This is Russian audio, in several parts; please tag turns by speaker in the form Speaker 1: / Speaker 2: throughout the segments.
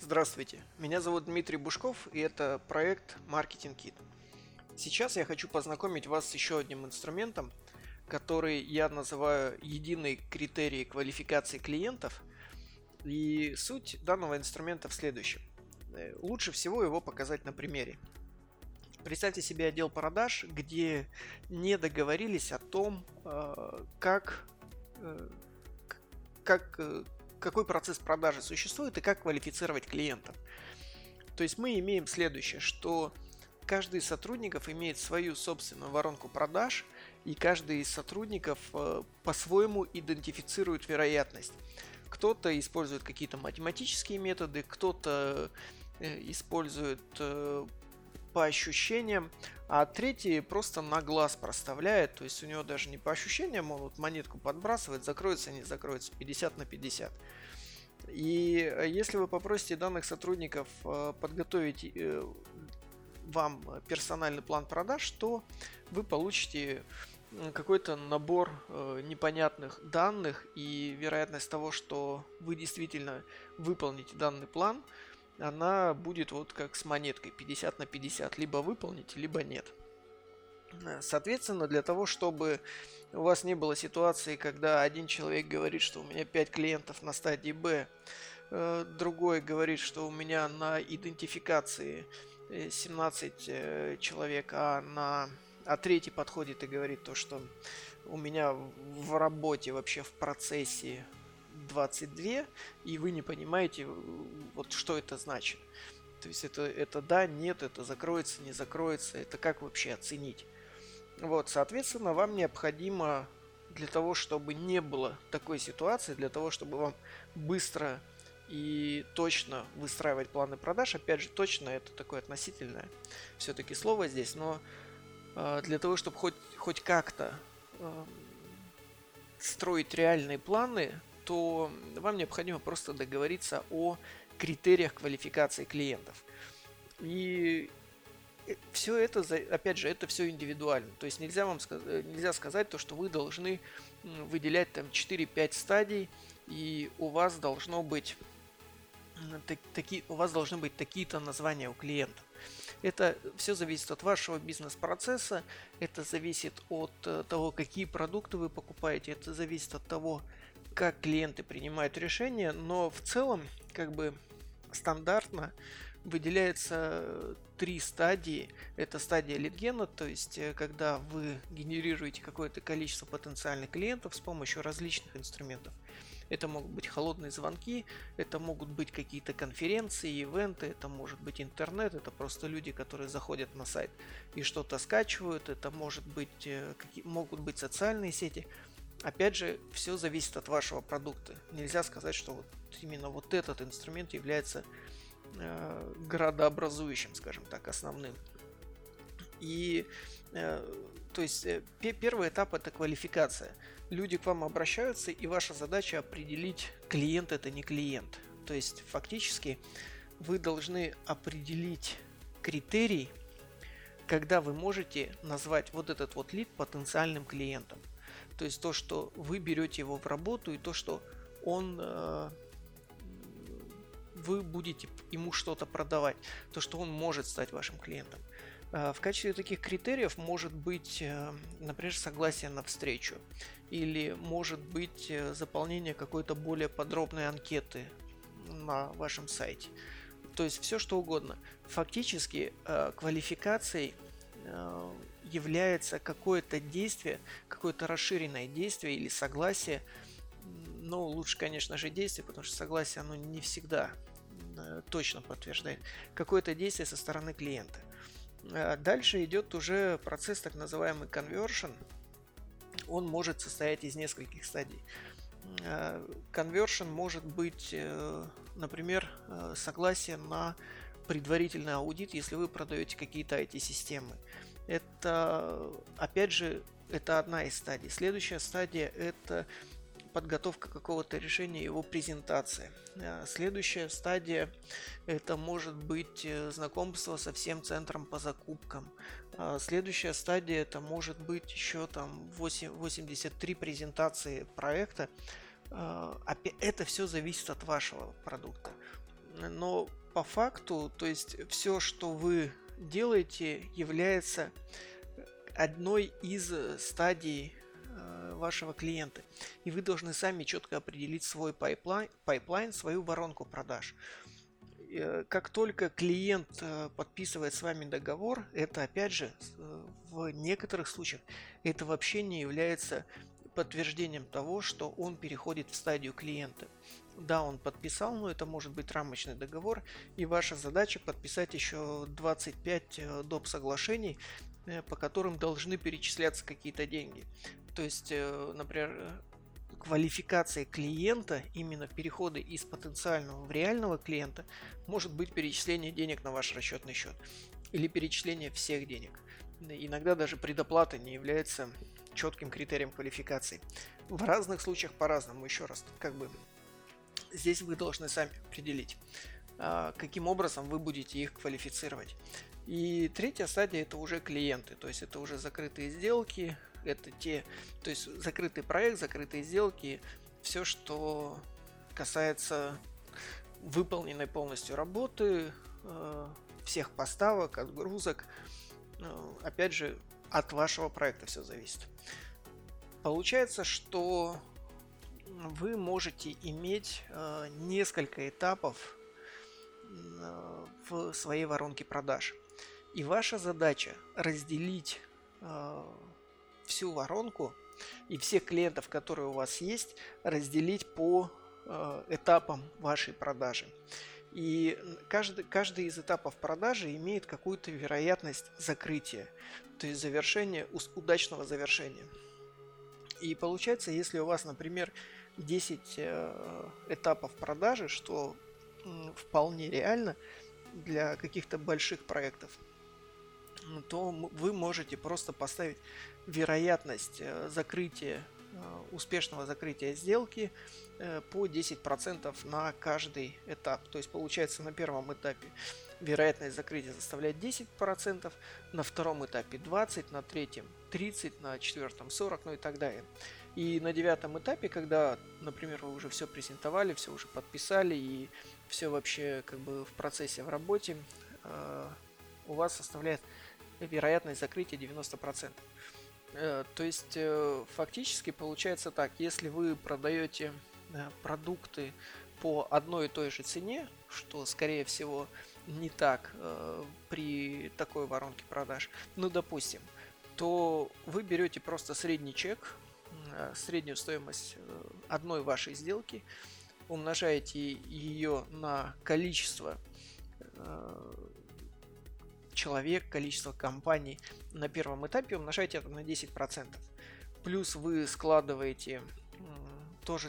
Speaker 1: Здравствуйте, меня зовут Дмитрий Бушков и это проект Marketing Kit. Сейчас я хочу познакомить вас с еще одним инструментом, который я называю единый критерий квалификации клиентов. И суть данного инструмента в следующем. Э, лучше всего его показать на примере. Представьте себе отдел продаж, где не договорились о том, э, как, э, как какой процесс продажи существует и как квалифицировать клиентов. То есть мы имеем следующее, что каждый из сотрудников имеет свою собственную воронку продаж, и каждый из сотрудников э, по-своему идентифицирует вероятность. Кто-то использует какие-то математические методы, кто-то э, использует э, по ощущениям, а третий просто на глаз проставляет, то есть у него даже не по ощущениям, он вот монетку подбрасывает, закроется, не закроется, 50 на 50. И э, если вы попросите данных сотрудников э, подготовить э, вам персональный план продаж, то вы получите какой-то набор непонятных данных и вероятность того, что вы действительно выполните данный план – она будет вот как с монеткой 50 на 50. Либо выполните, либо нет. Соответственно, для того, чтобы у вас не было ситуации, когда один человек говорит, что у меня 5 клиентов на стадии Б, э, другой говорит, что у меня на идентификации 17 э, человек, а на а третий подходит и говорит то, что у меня в работе вообще в процессе 22, и вы не понимаете, вот что это значит. То есть это, это да, нет, это закроется, не закроется, это как вообще оценить. Вот, соответственно, вам необходимо для того, чтобы не было такой ситуации, для того, чтобы вам быстро и точно выстраивать планы продаж, опять же, точно это такое относительное все-таки слово здесь, но э, для того, чтобы хоть, хоть как-то э, строить реальные планы, то вам необходимо просто договориться о критериях квалификации клиентов. И э, все это, опять же, это все индивидуально. То есть нельзя вам э, нельзя сказать то, что вы должны выделять там 4-5 стадий, и у вас должно быть такие, у вас должны быть такие-то названия у клиентов. Это все зависит от вашего бизнес-процесса, это зависит от э, того, какие продукты вы покупаете, это зависит от того, как клиенты принимают решения, но в целом, как бы стандартно выделяется три стадии. Это стадия лидгена, то есть э, когда вы генерируете какое-то количество потенциальных клиентов с помощью различных инструментов. Это могут быть холодные звонки, это могут быть какие-то конференции, ивенты, это может быть интернет, это просто люди, которые заходят на сайт и что-то скачивают, это может быть, э, могут быть социальные сети. Опять же, все зависит от вашего продукта. Нельзя сказать, что вот именно вот этот инструмент является э, градообразующим, скажем так, основным. И э, то есть э, первый этап это квалификация. Люди к вам обращаются, и ваша задача определить, клиент это не клиент. То есть фактически вы должны определить критерий, когда вы можете назвать вот этот вот лид потенциальным клиентом. То есть то, что вы берете его в работу и то, что он э, вы будете ему что-то продавать, то, что он может стать вашим клиентом. Э, в качестве таких критериев может быть, э, например, согласие на встречу или может быть заполнение какой-то более подробной анкеты на вашем сайте. То есть все что угодно. Фактически квалификацией является какое-то действие, какое-то расширенное действие или согласие. Но лучше, конечно же, действие, потому что согласие оно не всегда э, точно подтверждает какое-то действие со стороны клиента. Э, дальше идет уже процесс так называемый conversion. Он может состоять из нескольких стадий. Conversion может быть, например, согласие на предварительный аудит, если вы продаете какие-то IT-системы. Это, опять же, это одна из стадий. Следующая стадия – это подготовка какого-то решения, его презентация. А, следующая стадия – это может быть э, знакомство со всем центром по закупкам. А, следующая стадия – это может быть еще там 8, 83 презентации проекта. А, это все зависит от вашего продукта. но по факту, то есть все, что вы делаете, является одной из стадий э, вашего клиента. И вы должны сами четко определить свой pipeline, pipeline свою воронку продаж. Э, как только клиент э, подписывает с вами договор, это опять же в некоторых случаях это вообще не является подтверждением того, что он переходит в стадию клиента. Да, он подписал, но это может быть рамочный договор, и ваша задача подписать еще 25 э, доп. соглашений, э, по которым должны перечисляться какие-то деньги. То есть, э, например, квалификация клиента, именно переходы из потенциального в реального клиента, может быть перечисление денег на ваш расчетный счет или перечисление всех денег. Иногда даже предоплата не является четким критерием квалификации. В разных случаях по-разному, еще раз, как бы здесь вы должны сами определить, а, каким образом вы будете их квалифицировать. И третья стадия это уже клиенты, то есть это уже закрытые сделки, это те, то есть закрытый проект, закрытые сделки, все, что касается выполненной полностью работы, а, всех поставок, отгрузок. Ну, опять же, от вашего проекта все зависит. Получается, что вы можете иметь э, несколько этапов э, в своей воронке продаж. И ваша задача разделить э, всю воронку и всех клиентов, которые у вас есть, разделить по этапам вашей продажи. И каждый, каждый из этапов продажи имеет какую-то вероятность закрытия, то есть завершения, удачного завершения. И получается, если у вас, например, 10 э, этапов продажи, что вполне реально для каких-то больших проектов, то вы можете просто поставить вероятность э, закрытия, успешного закрытия сделки по 10% на каждый этап. То есть получается на первом этапе вероятность закрытия составляет 10%, на втором этапе 20%, на третьем 30%, на четвертом 40%, ну и так далее. И на девятом этапе, когда, например, вы уже все презентовали, все уже подписали и все вообще как бы в процессе, в работе, э, у вас составляет вероятность закрытия 90%. Э, то есть э, фактически получается так, если вы продаете э, продукты по одной и той же цене, что скорее всего не так при такой воронке продаж, ну допустим, то вы берете просто средний чек, среднюю стоимость одной вашей сделки, умножаете ее на количество человек, количество компаний на первом этапе, умножаете это на 10%. Плюс вы складываете тоже,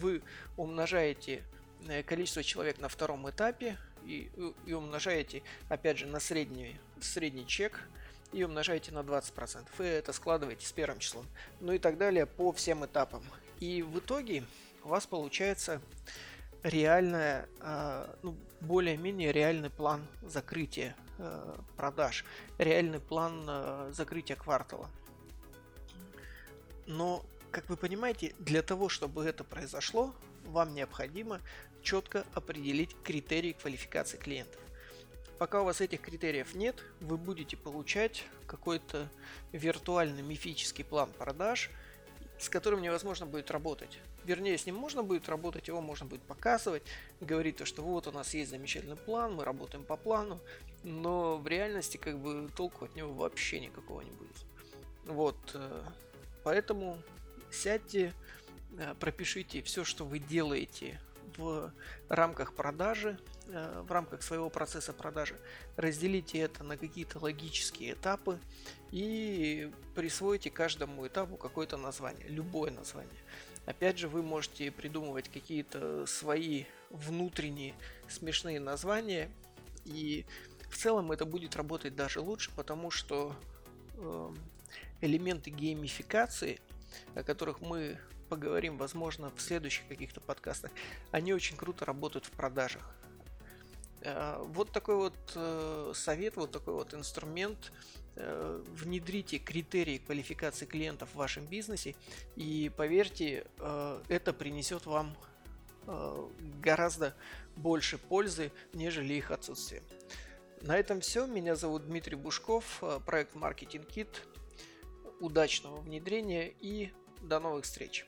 Speaker 1: вы умножаете количество человек на втором этапе и, и умножаете опять же на средний, средний чек и умножаете на 20%. Вы это складываете с первым числом. Ну и так далее по всем этапам. И в итоге у вас получается реальная, ну, более-менее реальный план закрытия э, продаж, реальный план э, закрытия квартала. Но, как вы понимаете, для того, чтобы это произошло, вам необходимо четко определить критерии квалификации клиентов. Пока у вас этих критериев нет, вы будете получать какой-то виртуальный мифический план продаж, с которым невозможно будет работать. Вернее, с ним можно будет работать, его можно будет показывать, говорить то, что вот у нас есть замечательный план, мы работаем по плану, но в реальности как бы толку от него вообще никакого не будет. Вот, э, поэтому сядьте, э, пропишите все, что вы делаете в рамках продажи, э, в рамках своего процесса продажи, разделите это на какие-то логические этапы и присвоите каждому этапу какое-то название, любое название. Опять же, вы можете придумывать какие-то свои внутренние смешные названия, и в целом это будет работать даже лучше, потому что эм, элементы геймификации, о которых мы поговорим, возможно, в следующих каких-то подкастах, они очень круто работают в продажах. Э, вот такой вот э, совет, вот такой вот инструмент. Э, внедрите критерии квалификации клиентов в вашем бизнесе и поверьте, это принесет вам гораздо больше пользы, нежели их отсутствие. На этом все. Меня зовут Дмитрий Бушков, проект Marketing Kit. Удачного внедрения и до новых встреч!